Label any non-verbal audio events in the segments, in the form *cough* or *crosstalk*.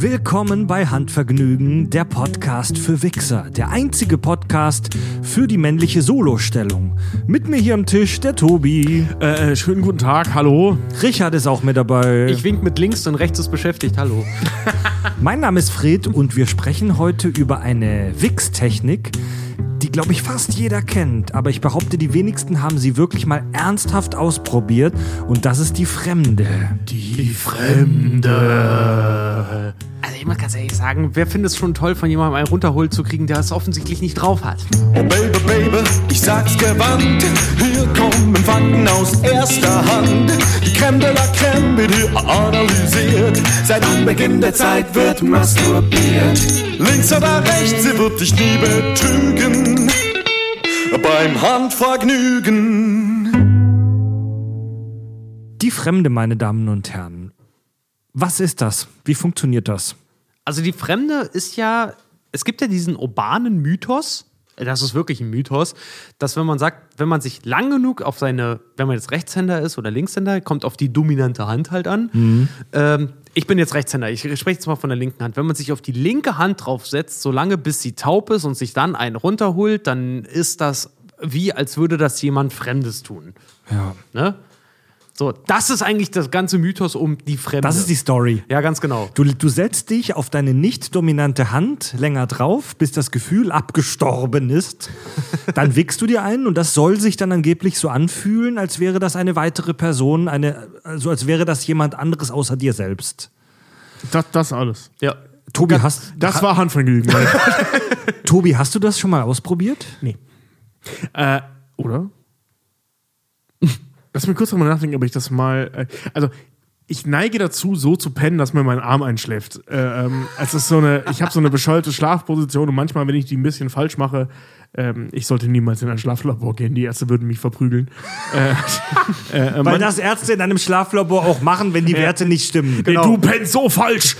Willkommen bei Handvergnügen, der Podcast für Wichser, der einzige Podcast für die männliche Solostellung. Mit mir hier am Tisch der Tobi. Äh, schönen guten Tag, hallo. Richard ist auch mit dabei. Ich wink mit links und rechts ist beschäftigt, hallo. mein Name ist Fred und wir sprechen heute über eine Wix-Technik, die, glaube ich, fast jeder kennt. Aber ich behaupte, die wenigsten haben sie wirklich mal ernsthaft ausprobiert. Und das ist die Fremde. Die Fremde. Also ich muss ganz ehrlich sagen, wer findet es schon toll, von jemandem einen runterholt zu kriegen, der es offensichtlich nicht drauf hat? Oh Baby, Baby, ich sag's gewandt. Hier kommen Fakten aus erster Hand. Die Creme de la Creme wird hier analysiert. Seit Anbeginn der Zeit wird masturbiert. Links oder rechts, sie wird dich nie betrügen. Beim Handvergnügen. Die Fremde, meine Damen und Herren. Was ist das? Wie funktioniert das? Also die Fremde ist ja, es gibt ja diesen urbanen Mythos, das ist wirklich ein Mythos, dass wenn man sagt, wenn man sich lang genug auf seine, wenn man jetzt Rechtshänder ist oder Linkshänder, kommt auf die dominante Hand halt an. Mhm. Ähm, ich bin jetzt Rechtshänder, ich spreche jetzt mal von der linken Hand. Wenn man sich auf die linke Hand draufsetzt, solange bis sie taub ist und sich dann einen runterholt, dann ist das wie, als würde das jemand Fremdes tun. Ja. Ne? So, das ist eigentlich das ganze Mythos um die Fremde. Das ist die Story. Ja, ganz genau. Du, du setzt dich auf deine nicht dominante Hand länger drauf, bis das Gefühl abgestorben ist. *laughs* dann wickst du dir ein und das soll sich dann angeblich so anfühlen, als wäre das eine weitere Person, eine, also als wäre das jemand anderes außer dir selbst. Das, das alles. Ja. Tobi, das, hast Das war Handvergnügen. *laughs* Tobi, hast du das schon mal ausprobiert? Nee. Äh, oder? *laughs* Lass mich kurz drüber nachdenken, ob ich das mal. Äh, also, ich neige dazu, so zu pennen, dass mir mein Arm einschläft. Äh, ähm, es ist so eine, ich habe so eine bescheuerte Schlafposition und manchmal, wenn ich die ein bisschen falsch mache, ähm, ich sollte niemals in ein Schlaflabor gehen, die Ärzte würden mich verprügeln. *laughs* äh, äh, Weil das Ärzte in einem Schlaflabor auch machen, wenn die *laughs* Werte nicht stimmen. Genau. du pennst so falsch!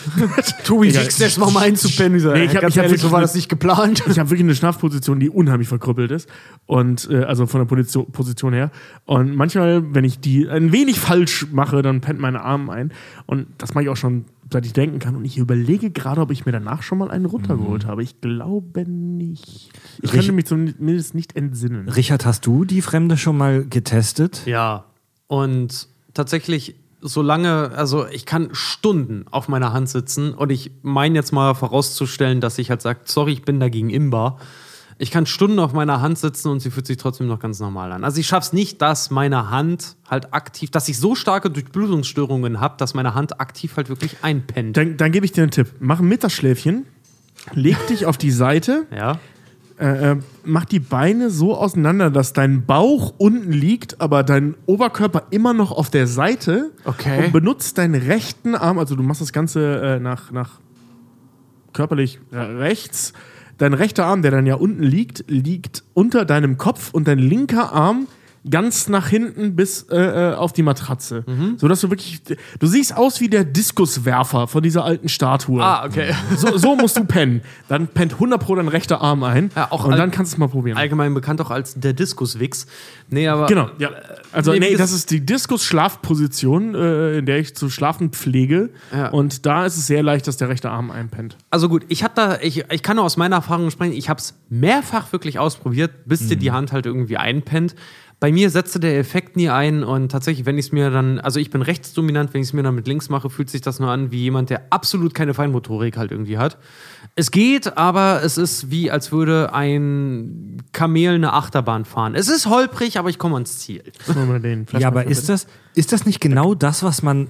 du, ich kriegst noch mal einzupennen. Nee, ich hab, ich ehrlich, so war das nicht geplant. Ich habe wirklich eine Schlafposition, die unheimlich verkrüppelt ist. Und äh, also von der Position, Position her. Und manchmal, wenn ich die ein wenig falsch mache, dann pennt meine Arme ein. Und das mache ich auch schon seit ich denken kann. Und ich überlege gerade, ob ich mir danach schon mal einen runtergeholt mhm. habe. Ich glaube nicht. Ich Rich könnte mich zumindest nicht entsinnen. Richard, hast du die Fremde schon mal getestet? Ja. Und tatsächlich, solange, also ich kann Stunden auf meiner Hand sitzen und ich meine jetzt mal vorauszustellen, dass ich halt sage, sorry, ich bin dagegen imbar ich kann Stunden auf meiner Hand sitzen und sie fühlt sich trotzdem noch ganz normal an. Also ich schaffe es nicht, dass meine Hand halt aktiv, dass ich so starke Durchblutungsstörungen habe, dass meine Hand aktiv halt wirklich einpennt. Dann, dann gebe ich dir einen Tipp. Mach ein Mittagsschläfchen, leg dich auf die Seite, *laughs* ja. Äh, äh, mach die Beine so auseinander, dass dein Bauch unten liegt, aber dein Oberkörper immer noch auf der Seite. Okay. Und benutzt deinen rechten Arm, also du machst das Ganze äh, nach, nach körperlich äh, rechts dein rechter Arm, der dann ja unten liegt, liegt unter deinem Kopf und dein linker Arm ganz nach hinten bis äh, äh, auf die Matratze. Mhm. So dass du wirklich. Du siehst aus wie der Diskuswerfer von dieser alten Statue. Ah, okay. So, so musst du pennen. Dann pennt 100 Pro dein rechter Arm ein. Ja, auch und dann kannst du es mal probieren. Allgemein bekannt auch als der Diskuswix. Nee, aber. Genau, ja. Also, nee, nee das ist die Diskus-Schlafposition, äh, in der ich zu schlafen pflege. Ja. Und da ist es sehr leicht, dass der rechte Arm einpennt. Also gut, ich habe da, ich, ich kann nur aus meiner Erfahrung sprechen, ich habe es mehrfach wirklich ausprobiert, bis mhm. dir die Hand halt irgendwie einpennt. Bei mir setzte der Effekt nie ein und tatsächlich, wenn ich es mir dann, also ich bin rechtsdominant, wenn ich es mir dann mit links mache, fühlt sich das nur an wie jemand, der absolut keine Feinmotorik halt irgendwie hat. Es geht, aber es ist wie, als würde ein Kamel eine Achterbahn fahren. Es ist holprig, aber ich komme ans Ziel. ja, aber ist das, ist das nicht genau das, was man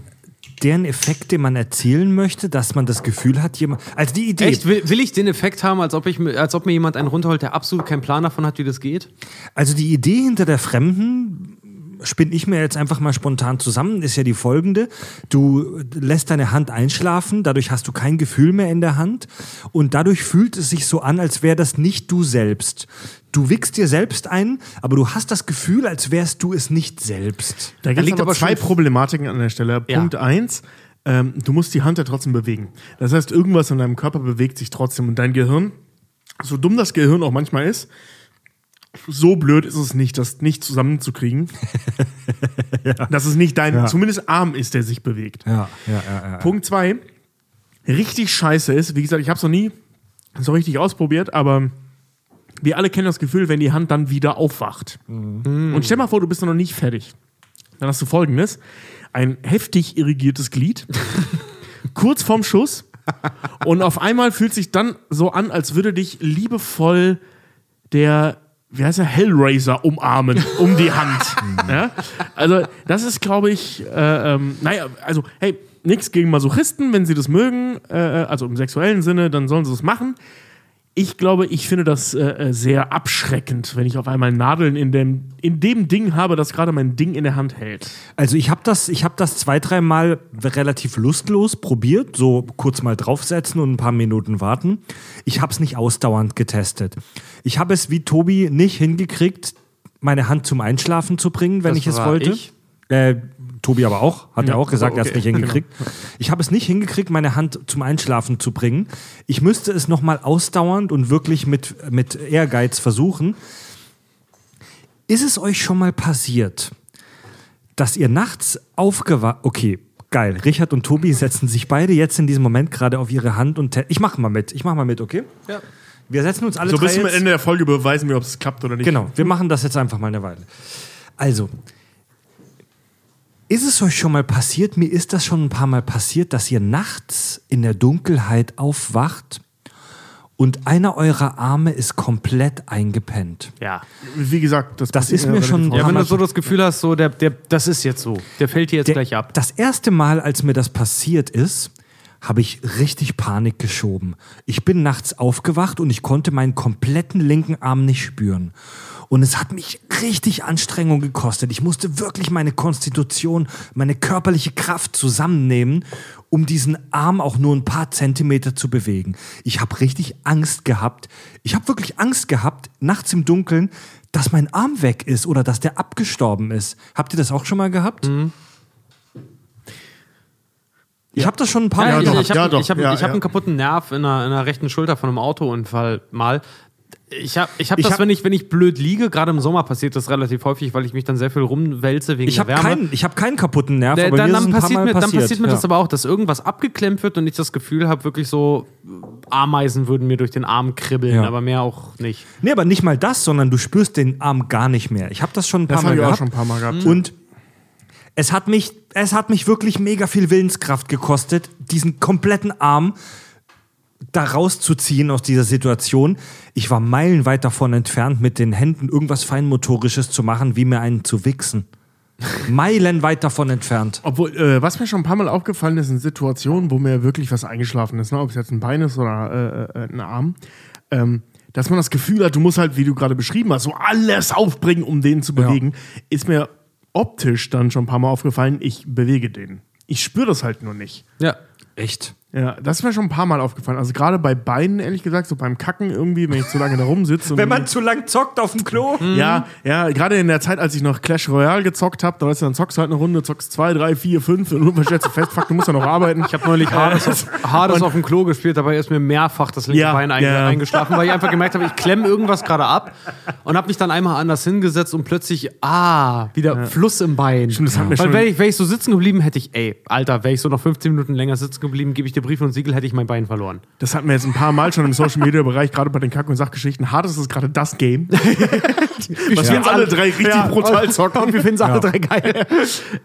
deren Effekt, den man erzielen möchte, dass man das Gefühl hat, jemand. Also die Idee. Echt? Will, will, ich den Effekt haben, als ob, ich, als ob mir jemand einen runterholt, der absolut keinen Plan davon hat, wie das geht? Also die Idee hinter der Fremden spinne ich mir jetzt einfach mal spontan zusammen, ist ja die folgende. Du lässt deine Hand einschlafen, dadurch hast du kein Gefühl mehr in der Hand und dadurch fühlt es sich so an, als wäre das nicht du selbst. Du wickst dir selbst ein, aber du hast das Gefühl, als wärst du es nicht selbst. Da gibt es aber zwei Problematiken an der Stelle. Ja. Punkt eins, ähm, du musst die Hand ja trotzdem bewegen. Das heißt, irgendwas in deinem Körper bewegt sich trotzdem und dein Gehirn, so dumm das Gehirn auch manchmal ist, so blöd ist es nicht, das nicht zusammenzukriegen. *laughs* ja. Dass es nicht dein, ja. zumindest Arm ist, der sich bewegt. Ja, ja, ja, Punkt zwei. richtig scheiße ist, wie gesagt, ich habe es noch nie so richtig ausprobiert, aber wir alle kennen das Gefühl, wenn die Hand dann wieder aufwacht. Und stell mal vor, du bist noch nicht fertig. Dann hast du folgendes: ein heftig irrigiertes Glied, *laughs* kurz vorm Schuss, und auf einmal fühlt sich dann so an, als würde dich liebevoll der, wie heißt der, Hellraiser umarmen um die Hand. *laughs* ja? Also, das ist, glaube ich, äh, ähm, naja, also, hey, nichts gegen Masochisten, wenn sie das mögen, äh, also im sexuellen Sinne, dann sollen sie es machen. Ich glaube, ich finde das äh, äh, sehr abschreckend, wenn ich auf einmal Nadeln in dem, in dem Ding habe, das gerade mein Ding in der Hand hält. Also ich habe das, ich hab das zwei, dreimal relativ lustlos probiert, so kurz mal draufsetzen und ein paar Minuten warten. Ich habe es nicht ausdauernd getestet. Ich habe es wie Tobi nicht hingekriegt, meine Hand zum Einschlafen zu bringen, wenn Das ich es wollte. ich. Äh, Tobi aber auch, hat Ja, er auch gesagt, er hat es okay. nicht hingekriegt. Ich habe es nicht hingekriegt, meine Hand zum Einschlafen zu bringen. Ich müsste es nochmal ausdauernd und wirklich mit, mit Ehrgeiz versuchen. Ist es euch schon mal passiert, dass ihr nachts aufgewacht. Okay, geil. Richard und Tobi setzen sich beide jetzt in diesem Moment gerade auf ihre Hand und. Ich mach mal mit. Ich mach mal mit, okay? Ja. Wir setzen uns alle So bis zum Ende der Folge beweisen wir, ob es klappt oder nicht. Genau, wir machen das jetzt einfach mal eine Weile. Also, ist es euch schon mal passiert, mir ist das schon ein paar Mal passiert, dass ihr nachts in der Dunkelheit aufwacht und einer eurer Arme ist komplett eingepennt. Ja. Wie gesagt, das, Das ist mir schon-. Ja, wenn du so das Gefühl hast, so der, der, das ist jetzt so. Der fällt dir jetzt Der- gleich ab. Das erste Mal, als mir das passiert ist, habe ich richtig Panik geschoben. Ich bin nachts aufgewacht und ich konnte meinen kompletten linken Arm nicht spüren. Und es hat mich richtig Anstrengung gekostet. Ich musste wirklich meine Konstitution, meine körperliche Kraft zusammennehmen, um diesen Arm auch nur ein paar Zentimeter zu bewegen. Ich habe richtig Angst gehabt. Ich habe wirklich Angst gehabt, nachts im Dunkeln, dass mein Arm weg ist oder dass der abgestorben ist. Habt ihr das auch schon mal gehabt? Ich habe das schon ein paar Ja, Mal ich, doch, ich gehabt. habe ja, hab, ja, hab ja. einen kaputten Nerv in der, in der rechten Schulter von einem Autounfall mal. Ich habe ich hab Ich das, hab- wenn, ich, wenn ich blöd liege, gerade im Sommer passiert das relativ häufig, weil ich mich dann sehr viel rumwälze wegen Ich der habe Wärme. keinen, ich hab keinen kaputten Nerv, aber dann, dann, passiert mir, dann passiert. passiert mir ja. das aber auch, dass irgendwas abgeklemmt wird und ich das Gefühl habe, wirklich so Ameisen würden mir durch den Arm kribbeln, Ja. aber mehr auch nicht. Nee, aber nicht mal das, sondern du spürst den Arm gar nicht mehr. Ich habe das schon ein paar Das Mal habe ich auch gehabt. schon ein paar Mal gehabt. Und es hat mich, es hat mich wirklich mega viel Willenskraft gekostet, diesen kompletten Arm da rauszuziehen aus dieser Situation. Ich war meilenweit davon entfernt, mit den Händen irgendwas Feinmotorisches zu machen, wie mir einen zu wichsen. *laughs* meilenweit davon entfernt. Obwohl, äh, was mir schon ein paar Mal aufgefallen ist, sind Situationen, wo mir wirklich was eingeschlafen ist, ne? ob es jetzt ein Bein ist oder äh, äh, ein Arm, ähm, dass man das Gefühl hat, du musst halt, wie du gerade beschrieben hast, so alles aufbringen, um den zu Ja. bewegen, ist mir optisch dann schon ein paar Mal aufgefallen, ich bewege den. Ich spüre das halt nur nicht. Ja. Echt? Ja, das ist mir schon ein paar Mal aufgefallen. Also gerade bei Beinen, ehrlich gesagt, so beim Kacken irgendwie, wenn ich zu lange da rumsitze. Wenn man zu lang zockt auf dem Klo. Ja, ja, gerade in der Zeit, als ich noch Clash Royale gezockt habe, da weißt du, dann zockst du halt eine Runde, zockst zwei, drei, vier, fünf und irgendwann stellst du fest, fuck, du musst ja noch arbeiten. Ich habe neulich Hades, auf, Hades auf dem Klo gespielt, dabei ist mir mehrfach das linke Ja, Bein ja. eingeschlafen, weil ich einfach gemerkt habe, ich klemme irgendwas gerade ab und habe mich dann einmal anders hingesetzt und plötzlich, ah, wieder Fluss im Bein. Stimmt, das hat mir weil schon- wäre ich, wär ich so sitzen geblieben, hätte ich, ey, Alter, wäre ich so noch 15 Minuten länger sitzen geblieben, gebe ich dir Brief und Siegel, hätte ich mein Bein verloren. Das hatten wir jetzt ein paar Mal schon im Social Media Bereich, gerade bei den Kack- und Sachgeschichten. Hades ist gerade das Game. *laughs* Was wir jetzt alle drei richtig brutal *laughs* zocken. Und wir finden es alle drei geil. *laughs*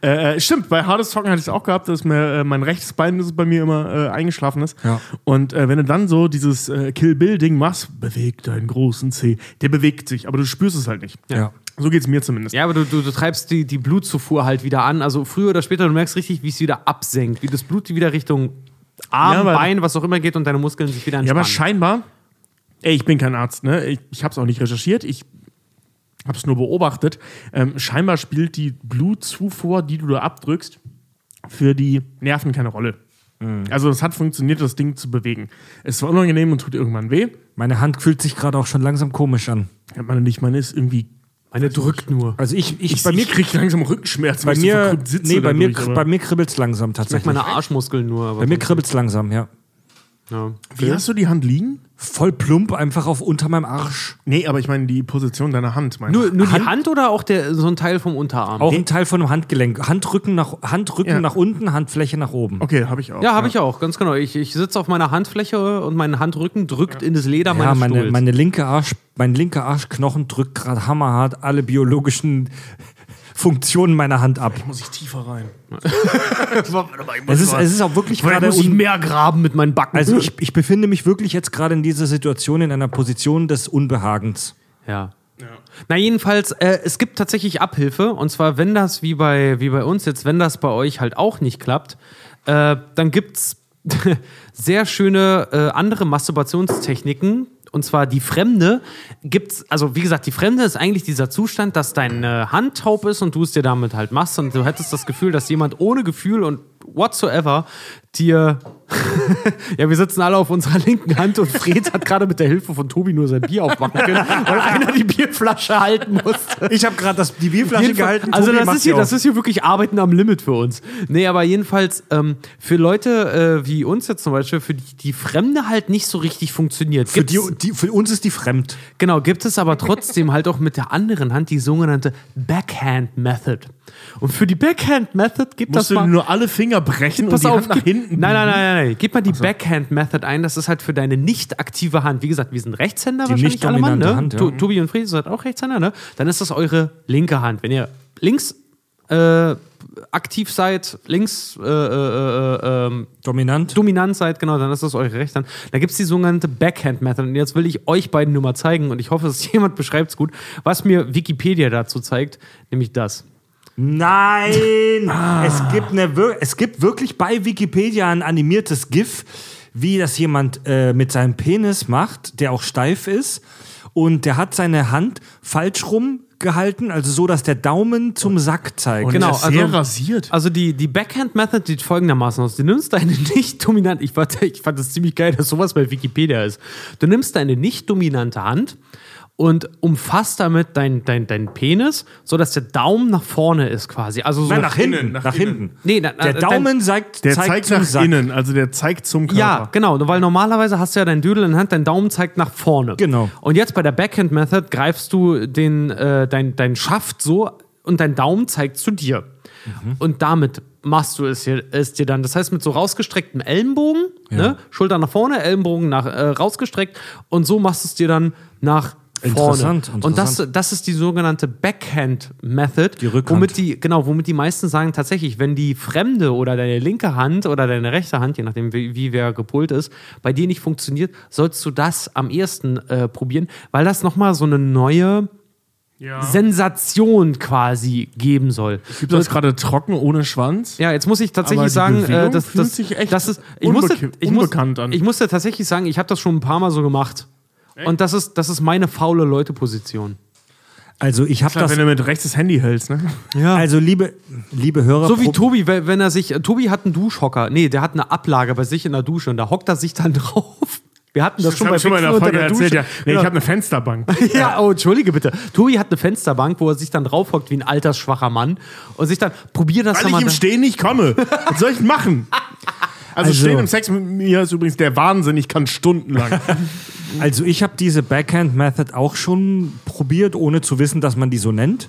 Äh, stimmt, bei Hades Zocken hatte ich es auch gehabt, dass mir äh, mein rechtes Bein das bei mir immer äh, eingeschlafen ist. Ja. Und äh, wenn du dann so dieses äh, Kill-Bill-Ding machst, beweg deinen großen C. Der bewegt sich, aber du spürst es halt nicht. Ja. So geht es mir zumindest. Ja, aber du, du, du treibst die, die Blutzufuhr halt wieder an. Also früher oder später, du merkst richtig, wie es wieder absenkt, wie das Blut wieder Richtung Arm, Ja, aber- Bein, was auch immer geht und deine Muskeln sich wieder Ja, entspannen. aber scheinbar, ey, ich bin kein Arzt, ne? Ich, ich habe es auch nicht recherchiert, ich habe es nur beobachtet. Ähm, scheinbar spielt die Blutzufuhr, die du da abdrückst, für die Nerven keine Rolle. Also es hat funktioniert, das Ding zu bewegen. Es war unangenehm und tut irgendwann weh. Meine Hand fühlt sich gerade auch schon langsam komisch an. Ja, meine nicht, meine ist irgendwie. Meine drückt nur. Also ich, ich, Ich, bei mir, ich krieg langsam Rückenschmerzen, bei weil ich so mir, sitze nee, bei mir, dadurch, aber- bei mir kribbelt's langsam Ich tatsächlich. meine Arschmuskeln nur. Aber Bei mir kribbelt's langsam, ja. ja. Wie hast du die Hand liegen? Voll plump einfach auf unter meinem Arsch. Nee, aber ich meine die Position deiner Hand. Meine Nur, nur die Hand- Hand oder auch der, so ein Teil vom Unterarm? Auch ein Teil von einem Handgelenk. Handrücken nach, Handrücken Ja. nach unten, Handfläche nach oben. okay, habe ich auch. Ja, habe ich auch, ganz genau. Ich, ich sitze auf meiner Handfläche und mein Handrücken drückt in das Leder Ja, meines meine, Stuhls. meine linke Arsch, mein linker Arschknochen drückt gerade hammerhart alle biologischen Funktionen meiner Hand ab. Muss ich tiefer rein. *laughs* Es ist, es ist auch wirklich Vielleicht gerade muss ich mehr graben mit meinen Backen. Also ich, ich befinde mich wirklich jetzt gerade in dieser Situation in einer Position des Unbehagens. Ja. Na, jedenfalls, äh, es gibt tatsächlich Abhilfe. Und zwar, wenn das wie bei, wie bei uns jetzt, wenn das bei euch halt auch nicht klappt, äh, dann gibt's *laughs* sehr schöne äh, andere Masturbationstechniken. Und zwar die Fremde gibt's, also wie gesagt, die Fremde ist eigentlich dieser Zustand, dass deine Hand taub ist und du es dir damit halt machst. Und du hättest das Gefühl, dass jemand ohne Gefühl und whatsoever dir *laughs* ja, wir sitzen alle auf unserer linken Hand und Fred hat gerade mit der Hilfe von Tobi nur sein Bier aufmachen können, weil einer die Bierflasche halten musste. Ich habe gerade die Bierflasche Jedenfalls- gehalten. Also Tobi das ist, hier, das ist hier wirklich Arbeiten am Limit für uns. Nee, aber jedenfalls ähm, für Leute äh, wie uns jetzt zum Beispiel, für die die Fremde halt nicht so richtig funktioniert. für, die, die, für uns ist die fremd. Genau, gibt es aber trotzdem halt auch mit der anderen Hand die sogenannte Backhand Method. Und für die Backhand Method gibt Musst das du mal... nur alle Finger brechen und die auf, Hand nach hinten nein, nein, nein, nein, nein. Gib mal die Backhand Method ein. Das ist halt für deine nicht aktive Hand. Wie gesagt, wir sind Rechtshänder Die wahrscheinlich nicht alle Mann, ne? Hand, ja. To- Tobi und Fried seid auch Rechtshänder, ne? Dann ist das eure linke Hand. Wenn ihr links äh, aktiv seid, links äh, äh, äh, ähm, Dominant. dominant seid, genau, dann ist das eure rechte Hand. Da gibt es die sogenannte Backhand Method. Und jetzt will ich euch beiden nur mal zeigen und ich hoffe, *laughs* dass jemand beschreibt es gut, was mir Wikipedia dazu zeigt, nämlich das. Nein! Es, gibt eine, es gibt wirklich bei Wikipedia ein animiertes GIF, wie das jemand äh, mit seinem Penis macht, der auch steif ist. Und der hat seine Hand falsch rum gehalten, also so, dass der Daumen zum Sack zeigt. Und Genau, genau, sehr also- rasiert. Also die, die Backhand Method sieht folgendermaßen aus. Du nimmst deine *laughs* nicht dominante, ich fand, ich fand das ziemlich geil, dass sowas bei Wikipedia ist. Du nimmst deine nicht dominante Hand und umfasst damit dein, dein, dein Penis, sodass der Daumen nach vorne ist quasi. Also so Nein, nach hinten. innen, Nach, nach hinten. Nee, na- der na- Daumen zeigt, Der zeigt, zeigt nach Sack. innen, also der zeigt zum Körper. Ja, genau, weil normalerweise hast du ja dein Dödel in der Hand, dein Daumen zeigt nach vorne. Genau. Und jetzt bei der Backhand Method greifst du den, äh, dein, dein Schaft so und dein Daumen zeigt zu dir. Mhm. Und damit machst du es, hier, es dir dann. Das heißt, mit so rausgestrecktem Ellenbogen, ne? Schulter nach vorne, Ellenbogen nach, äh, rausgestreckt und so machst du es dir dann nach vorne. Interessant, Und das, interessant. das ist die sogenannte Backhand Method, Die Rückhand. womit die genau, womit die meisten sagen tatsächlich, wenn die fremde oder deine linke Hand oder deine rechte Hand, je nachdem wie, wie wer gepolt ist, bei dir nicht funktioniert, sollst du das am ehesten äh, probieren, weil das noch mal so eine neue Ja. Sensation quasi geben soll. Gibt das gerade trocken ohne Schwanz? Ja, jetzt muss ich tatsächlich sagen, äh, das, fühlt das, sich echt das ist, ich musste, ich muss, unbekannt an. Ich musste tatsächlich sagen, ich habe das schon ein paar Mal so gemacht. Und das ist, das ist meine faule Leute-Position. Also ich habe das. wenn du mit rechts das Handy hältst, ne? Ja. Also liebe, liebe Hörer, So wie Tobi, wenn er sich. Tobi hat einen Duschhocker. Nee, der hat eine Ablage bei sich in der Dusche und da hockt er sich dann *laughs* drauf. Wir hatten das, schon hab bei ich schon mal in der Folge der erzählt, ja. Nee, ich Ja. habe eine Fensterbank. *laughs* Ja, oh, entschuldige bitte. Tobi hat eine Fensterbank, wo er sich dann draufhockt wie ein altersschwacher Mann und sich dann, probier das Weil doch ich mal. im Stehen nicht komme. *laughs* Was soll ich machen? Also, Also- Stehen im Sex mit mir ist übrigens der Wahnsinn. Ich kann stundenlang. *laughs* Also ich habe diese Backhand Method auch schon probiert, ohne zu wissen, dass man die so nennt.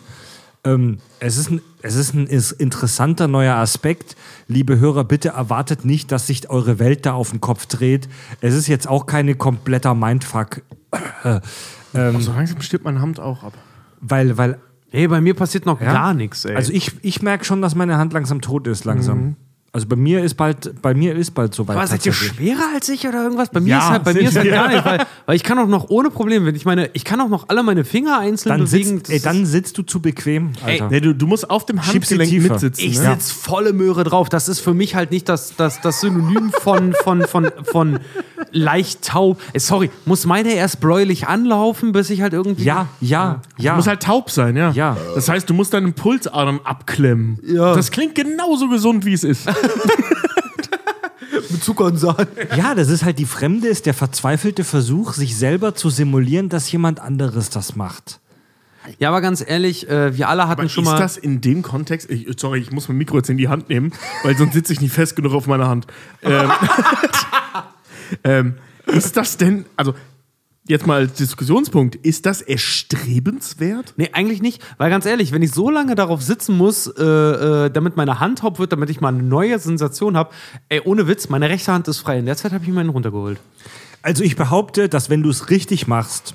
Ähm, es, ist ein, es ist ein is- interessanter neuer Aspekt. Liebe Hörer, bitte erwartet nicht, dass sich eure Welt da auf den Kopf dreht. Es ist jetzt auch keine kompletter Mindfuck, so langsam stirbt meine Hand auch ab. weil, weil Hey, bei mir passiert noch Ja? gar nichts, ey. also ich, ich merke schon, dass meine Hand langsam tot ist, langsam. Also bei mir ist bald, bei mir ist bald soweit. Aber seid ihr schwerer als ich oder irgendwas? Bei mir Ja, ist halt, bei mir ist halt gar nicht, weil, weil ich kann auch noch ohne Probleme, wenn ich meine, ich kann auch noch alle meine Finger einzeln Dann, bewegen. sitzt, ey, dann sitzt du zu bequem, Alter. Nee, du, du musst auf dem Handgelenk mitsitzen. Ich ne? sitz volle Möhre drauf. Das ist für mich halt nicht das, das, das Synonym von, von, von, von leicht taub. Äh, Sorry, muss meine erst bräulich anlaufen, bis ich halt irgendwie. ja, ja, ja. Du musst halt taub sein, ja. Ja. Das heißt, du musst deinen Pulsadern abklemmen. Ja. Das klingt genauso gesund, wie es ist. *laughs* mit Zucker und Sahne. Ja, das ist halt die Fremde, ist der verzweifelte Versuch, sich selber zu simulieren, dass jemand anderes das macht. Ja, aber ganz ehrlich, äh, wir alle hatten Aber schon ist mal. das in dem Kontext, ich, sorry, ich muss mein Mikro jetzt in die Hand nehmen, weil sonst sitze ich nicht fest genug auf meiner Hand. Ähm, *laughs* ähm, ist das denn, also jetzt mal als Diskussionspunkt, ist das erstrebenswert? Nee, eigentlich nicht. Weil ganz ehrlich, wenn ich so lange darauf sitzen muss, äh, äh, damit meine Hand taub wird, damit ich mal eine neue Sensation habe, ey, ohne Witz, meine rechte Hand ist frei. In der Zeit habe ich meinen runtergeholt. Also ich behaupte, dass wenn du es richtig machst,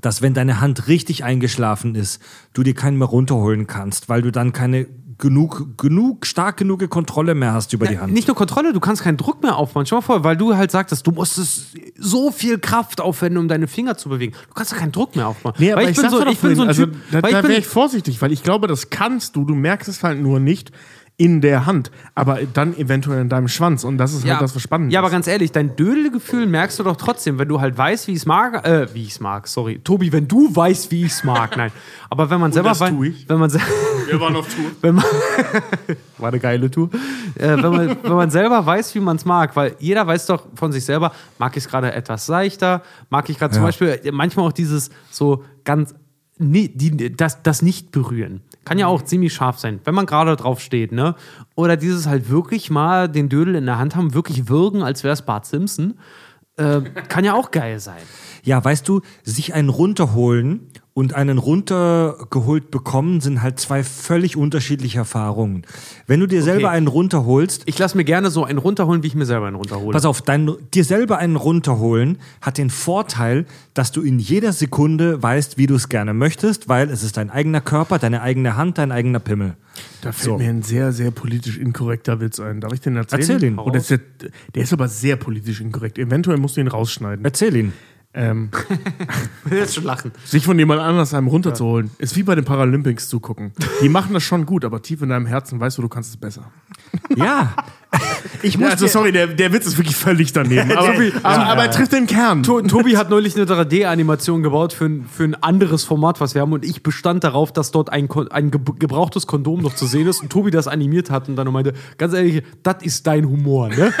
dass wenn deine Hand richtig eingeschlafen ist, du dir keinen mehr runterholen kannst, weil du dann keine genug, genug, stark genug Kontrolle mehr hast über die Hand. Nicht nur Kontrolle, du kannst keinen Druck mehr aufbauen. Schau mal vor, weil du halt sagtest, du musstest so viel Kraft aufwenden, um deine Finger zu bewegen. Du kannst ja keinen Druck mehr aufbauen. Nee, aber weil ich, sag so, ich bin so ein also, Typ, da, da ich bin, wäre ich vorsichtig, weil ich glaube, das kannst du, du merkst es halt nur nicht in der Hand, aber dann eventuell in deinem Schwanz und das ist halt das, was spannend Ja, aber ist. ganz ehrlich, dein Dödelgefühl merkst du doch trotzdem, wenn du halt weißt, wie ich es mag, äh, wie ich es mag, sorry. Tobi, wenn du weißt, wie ich es mag, nein. Aber wenn man selber das wei- tu ich. wenn man se- Wir waren auf Tour. *laughs* wenn man *laughs* war eine geile Tour, äh, wenn, man, wenn man selber weiß, wie man es mag, weil jeder weiß doch von sich selber, mag ich es gerade etwas seichter, mag ich gerade zum Ja. Beispiel äh, manchmal auch dieses so ganz nie, die, das, das nicht berühren. Kann ja auch ziemlich scharf sein, wenn man gerade drauf steht, ne? Oder dieses halt wirklich mal den Dödel in der Hand haben, wirklich würgen, als wäre es Bart Simpson. Äh, kann ja auch geil sein. Ja, weißt du, sich einen runterholen und einen runtergeholt bekommen, sind halt zwei völlig unterschiedliche Erfahrungen. Wenn du dir selber einen runterholst, Ich lasse mir gerne so einen runterholen, wie ich mir selber einen runterhole. pass auf, dein, dir selber einen runterholen hat den Vorteil, dass du in jeder Sekunde weißt, wie du es gerne möchtest, weil es ist dein eigener Körper, deine eigene Hand, dein eigener Pimmel. Da fällt So. mir ein sehr, sehr politisch inkorrekter Witz ein. Darf ich den erzählen? Erzähl ihn. Oh, der, ist, der ist aber sehr politisch inkorrekt. Eventuell musst du ihn rausschneiden. Erzähl ihn. Ähm, Ich *laughs* will jetzt schon lachen. sich von jemand anders einem runterzuholen, ist wie bei den Paralympics zugucken. Die machen das schon gut, aber tief in deinem Herzen weißt du, du kannst es besser. *laughs* Ja. Ich Ja, muss also dir- sorry, der, der Witz ist wirklich völlig daneben. *laughs* Aber, aber, aber er trifft den Kern. To- Tobi hat neulich eine 3D-Animation gebaut für ein, für ein anderes Format, was wir haben. Und ich bestand darauf, dass dort ein, ein ge gebrauchtes Kondom noch zu sehen ist. Und Tobi das animiert hat und dann meinte, ganz ehrlich, das ist dein Humor, ne?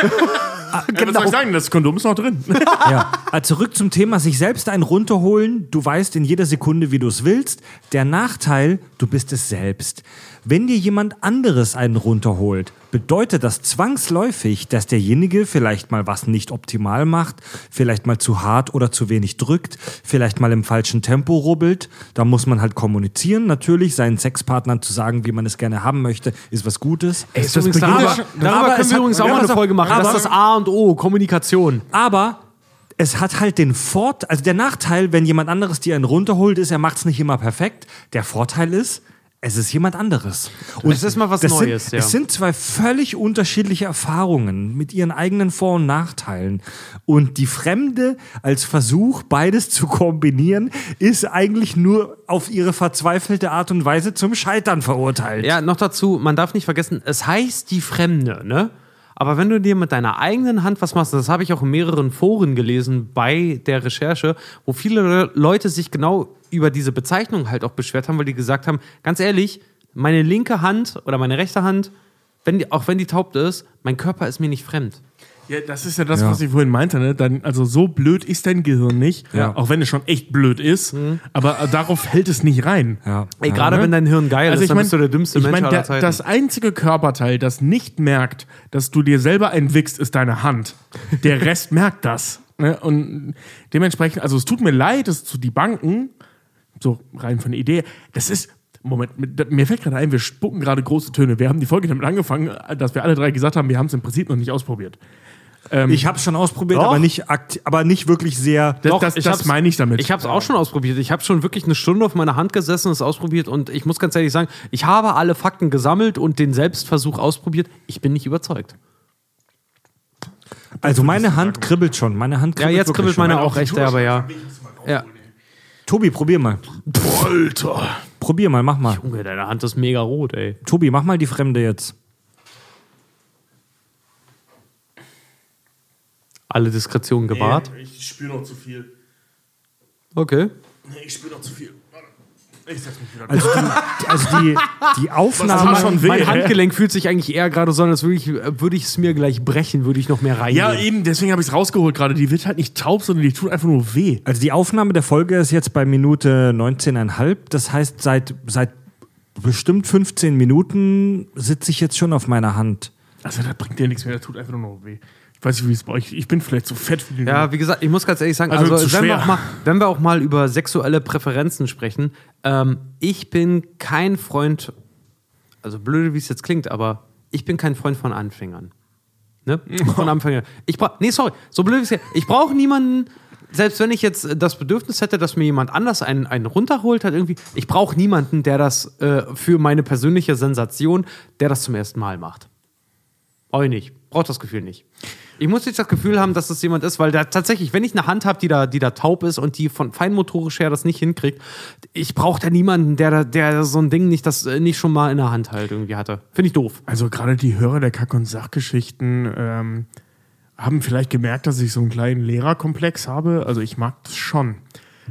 Ja, was soll ich sagen? Das Kondom ist noch drin. *laughs* Ja, also zurück zum Thema, sich selbst einen runterholen. Du weißt in jeder Sekunde, wie du es willst. Der Nachteil, du bist es selbst. Wenn dir jemand anderes einen runterholt, bedeutet das zwangsläufig, dass derjenige vielleicht mal was nicht optimal macht, vielleicht mal zu hart oder zu wenig drückt, vielleicht mal im falschen Tempo rubbelt. Da muss man halt kommunizieren. Natürlich, seinen Sexpartnern zu sagen, wie man es gerne haben möchte, ist was Gutes. Ey, das übrigens, beginnt darüber darüber aber können es wir übrigens auch mal eine Folge machen. das aber- ist das A und O, Kommunikation. Aber es hat halt den Vorteil, also der Nachteil, wenn jemand anderes dir einen runterholt, ist, er macht es nicht immer perfekt. Der Vorteil ist, es ist jemand anderes. Und Es ist mal was Neues, sind, ja. Es sind zwei völlig unterschiedliche Erfahrungen mit ihren eigenen Vor- und Nachteilen. Und die Fremde als Versuch, beides zu kombinieren, ist eigentlich nur auf ihre verzweifelte Art und Weise zum Scheitern verurteilt. Ja, noch dazu, man darf nicht vergessen, es heißt die Fremde, ne? Aber wenn du dir mit deiner eigenen Hand was machst, das habe ich auch in mehreren Foren gelesen bei der Recherche, wo viele Le- Leute sich genau über diese Bezeichnung halt auch beschwert haben, weil die gesagt haben, ganz ehrlich, meine linke Hand oder meine rechte Hand, wenn die, auch wenn die taub ist, mein Körper ist mir nicht fremd. Ja, das ist ja das, Ja. was ich vorhin meinte. Ne? Dann, also so blöd ist dein Gehirn nicht, Ja. auch wenn es schon echt blöd ist, aber äh, darauf fällt es nicht rein. Ja. Ey, gerade ne? wenn dein Hirn geil Also ist, ich dann mein, bist du der dümmste ich Mensch mein, aller Zeiten. das einzige Körperteil, das nicht merkt, dass du dir selber entwickst, ist deine Hand. Der Rest *laughs* merkt das. Ne? Und dementsprechend, also es tut mir leid, es zu die Banken, so rein von der Idee, das ist. Moment, mir fällt gerade ein, wir spucken gerade große Töne. Wir haben die Folge damit angefangen, dass wir alle drei gesagt haben, wir haben es im Prinzip noch nicht ausprobiert. Ich habe schon ausprobiert, Doch. aber nicht, aber nicht wirklich sehr. Das, Doch, das, ich das meine ich damit. Ich habe es auch schon ausprobiert. Ich habe schon wirklich eine Stunde auf meiner Hand gesessen und es ausprobiert. Und ich muss ganz ehrlich sagen, ich habe alle Fakten gesammelt und den Selbstversuch ausprobiert. Ich bin nicht überzeugt. Also meine Hand kribbelt schon. Meine Hand Ja, kribbelt jetzt wirklich kribbelt schon. meine auch echt, aber ja. Ja. Tobi, probier mal. Alter. Probier mal, mach mal. Junge, deine Hand ist mega rot, ey. Tobi, mach mal die Fremde jetzt. Alle Diskretion gewahrt. Ich spüre noch zu viel. Okay. Nee, ich spüre noch zu viel. Ich setz mich wieder. Also die, also die, die Aufnahme. schon weh. Mein? Handgelenk fühlt sich eigentlich eher gerade so an, als würde ich, würde ich es mir gleich brechen, würde ich noch mehr reingehen. Ja, eben, deswegen habe ich es rausgeholt gerade. Die wird halt nicht taub, sondern die tut einfach nur weh. Also die Aufnahme der Folge ist jetzt bei Minute 19,5. Das heißt, seit, seit bestimmt 15 Minuten sitze ich jetzt schon auf meiner Hand. Also, das bringt dir nichts mehr, das tut einfach nur noch weh. Ich weiß nicht, wie es bei euch Ich bin vielleicht zu fett für den. Ja, wie gesagt, ich muss ganz ehrlich sagen, Also also, wenn, wir mal, wenn wir auch mal über sexuelle Präferenzen sprechen, ähm, ich bin kein Freund, also blöde, wie es jetzt klingt, aber ich bin kein Freund von Anfängern. Ne? *laughs* Von Anfängern. Ich brauch, nee, sorry, so blöd wie es. Ich brauche niemanden, selbst wenn ich jetzt das Bedürfnis hätte, dass mir jemand anders einen, einen runterholt, hat irgendwie, ich brauche niemanden, der das äh, für meine persönliche Sensation, der das zum ersten Mal macht. Brauche ich nicht. Brauche das Gefühl nicht. Ich muss nicht das Gefühl haben, dass das jemand ist, weil da tatsächlich, wenn ich eine Hand habe, die da, die da taub ist und die von feinmotorisch her das nicht hinkriegt, ich brauche da niemanden, der, der so ein Ding nicht, das äh, nicht schon mal in der Hand halt irgendwie hatte. Finde ich doof. Also gerade die Hörer der Kack- und Sachgeschichten ähm, haben vielleicht gemerkt, dass ich so einen kleinen Lehrerkomplex habe. Also ich mag das schon.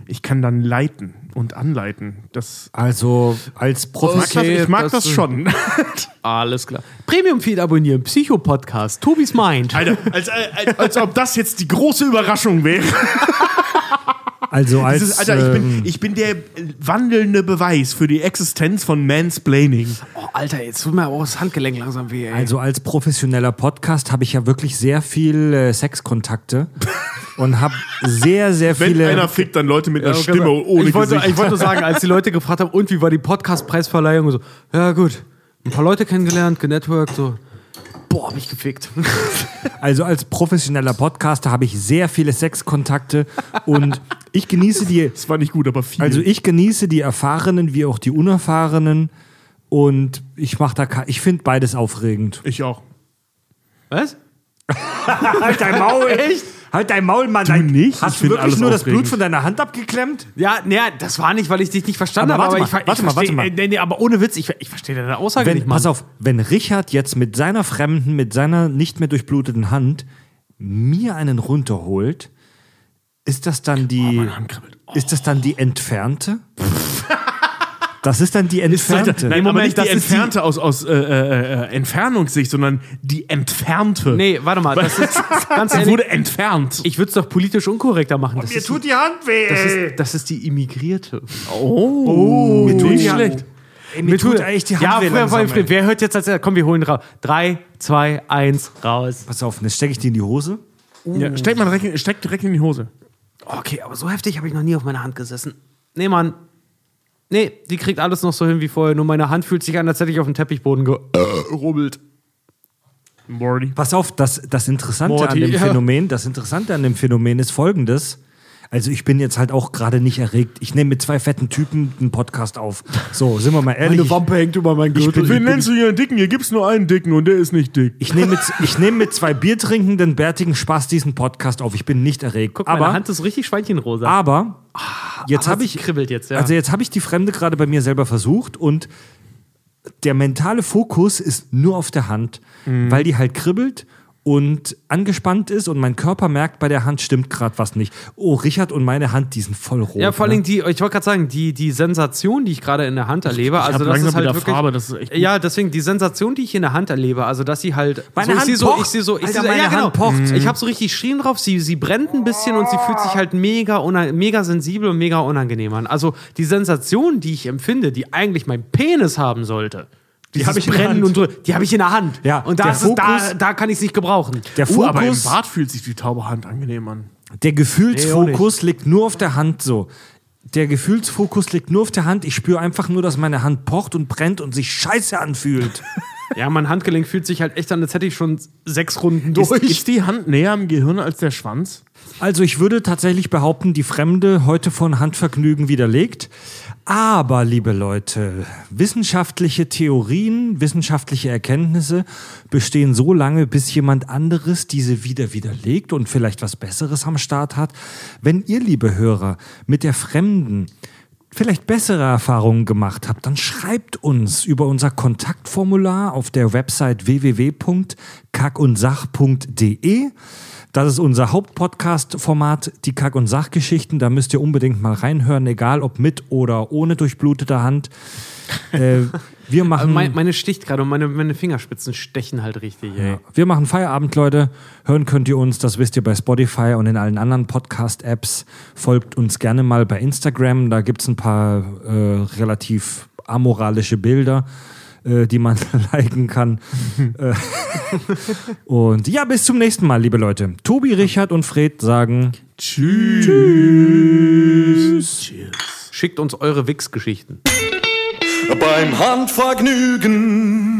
Ich kann dann leiten und anleiten. Das Also als Professor. das, ich mag das, das- schon. *laughs* Alles klar. Premium-Feed abonnieren, Psycho-Podcast, Tobis Mind. Alter, als, als, als ob das jetzt die große Überraschung wäre. *laughs* Also als, ist, Alter, ich bin, ähm, ich bin der wandelnde Beweis für die Existenz von Mansplaining. Oh, Alter, jetzt tut mir auch das Handgelenk langsam weh, ey. Also als professioneller Podcast habe ich ja wirklich sehr viel äh, Sexkontakte *laughs* und habe sehr, sehr Wenn viele. einer fickt, dann Leute mit einer Ja, Stimme ohne ich wollte, Gesicht. Ich wollte nur sagen, als die Leute gefragt haben, und wie war die Podcast-Preisverleihung? Und So, ja gut, ein paar Leute kennengelernt, genetworked, so, boah, hab ich gefickt. Also als professioneller Podcaster habe ich sehr viele Sexkontakte und ich genieße die. das war nicht gut, aber viel. Also ich genieße die Erfahrenen wie auch die Unerfahrenen und ich mache da, ich finde beides aufregend. ich auch. Was? Halt dein Maul! Echt? Halt dein Maul, Mann! Du Dein- nicht? Ich Hast du find wirklich nur das aufregend. Blut von deiner Hand abgeklemmt? Ja, nee, das war nicht, weil ich dich nicht verstanden Aber habe. warte Aber ich, mal, ver- warte ich mal, warte mal. äh, Nee, nee, aber ohne Witz, ich, ich verstehe deine Aussage Wenn, nicht, Mann. pass auf, wenn Richard jetzt mit seiner fremden, mit seiner nicht mehr durchbluteten Hand mir einen runterholt, ist das dann die, Hand kribbelt. ist das dann die entfernte? *laughs* Das ist dann die entfernte. Nein, aber Moment, nicht die das ist entfernte aus, aus äh, äh, äh, Entfernungssicht, sondern die entfernte. Nee, warte mal, das ist *laughs* ganz ehrlich, wurde entfernt. ich würde es doch politisch unkorrekter machen. Das, Mir ist, tut die Hand weh. das, ist, das ist die Immigrierte. oh, mir tut nicht die schlecht. Ey, mir tut eigentlich die Hand ja, weh langsam, früher, ey. wer hört jetzt als? Komm, wir holen raus. Drei, zwei, eins, raus. Pass auf, jetzt stecke ich die in die Hose. Ja, steck mal direkt, in- steck direkt in die Hose. Okay, aber so heftig habe ich noch nie auf meiner Hand gesessen. Nee, Mann. Nee, die kriegt alles noch so hin wie vorher. Nur meine Hand fühlt sich an, als hätte ich auf dem Teppichboden gerubbelt. Morty. Pass auf, das, das Interessante Morty, an dem ja. Phänomen, das Interessante an dem Phänomen ist folgendes. Also ich bin jetzt halt auch gerade nicht erregt. Ich nehme mit zwei fetten Typen einen Podcast auf. So, sind wir mal ehrlich. Meine Wampe hängt über meinen Ich Gürtel. bin- Wen nennst du hier einen Dicken? Hier gibt's nur einen Dicken und der ist nicht dick. Ich nehme mit, ich nehme mit zwei biertrinkenden, bärtigen Spaß diesen Podcast auf. Ich bin nicht erregt. Guck, aber, meine Hand ist richtig schweinchenrosa. aber jetzt aber habe es ich kribbelt jetzt, ja. Also jetzt habe ich die Fremde gerade bei mir selber versucht und der mentale Fokus ist nur auf der Hand, Mhm. weil die halt kribbelt und angespannt ist und mein Körper merkt, bei der Hand stimmt gerade was nicht. Oh, Richard und meine Hand, die sind voll rot. Ja, vor allen ne? Dingen die, ich wollte gerade sagen, die, die Sensation, die ich gerade in der Hand erlebe, ich also hab das ist halt wirklich, Farbe, das ist echt gut. Ja, deswegen die Sensation, die ich in der Hand erlebe, also dass sie halt Meine so, Hand ich sehe so, pocht. ich sehe so, ich Alter, sehe so, meine ja, genau. Hand pocht. Ich habe so richtig Striemen drauf, sie, sie brennt ein bisschen und sie fühlt sich halt mega, mega sensibel und mega unangenehm an. Also die Sensation, die ich empfinde, die eigentlich mein Penis haben sollte, die hab ich Brennen und drücken, die habe ich in der Hand. Ja, und da, ist es, da, Fokus- da kann ich es nicht gebrauchen. der Oh, aber im Fokus, Bad fühlt sich die taube Hand angenehm an. der Nee, Gefühlsfokus liegt nur auf der Hand so. Der Gefühlsfokus liegt nur auf der Hand. Ich spüre einfach nur, dass meine Hand pocht und brennt und sich scheiße anfühlt. *laughs* Ja, mein Handgelenk fühlt sich halt echt an, als hätte ich schon sechs Runden durch. Ist, ist die Hand näher am Gehirn als der Schwanz? Also ich würde tatsächlich behaupten, die Fremde heute von Handvergnügen widerlegt. Aber, liebe Leute, wissenschaftliche Theorien, wissenschaftliche Erkenntnisse bestehen so lange, bis jemand anderes diese wieder widerlegt und vielleicht was Besseres am Start hat. Wenn ihr, liebe Hörer, mit der Fremden vielleicht bessere Erfahrungen gemacht habt, dann schreibt uns über unser Kontaktformular auf der Website www.kackundsach.de. Das ist unser Hauptpodcast-Format, die Kack- und Sachgeschichten. Da müsst ihr unbedingt mal reinhören, egal ob mit oder ohne durchblutete Hand. Äh, wir Also machen, mein, meine sticht gerade und meine, meine Fingerspitzen stechen halt richtig, ja, wir machen Feierabend, Leute. Hören könnt ihr uns, das wisst ihr bei Spotify und in allen anderen Podcast-Apps. Folgt uns gerne mal bei Instagram, da gibt es ein paar äh, relativ amoralische Bilder. äh, die man *laughs* liken kann. Äh, *laughs* und ja, bis zum nächsten Mal, liebe Leute. Tobi, Richard und Fred sagen Tschüss. Schickt uns eure Wix-Geschichten. Beim Handvergnügen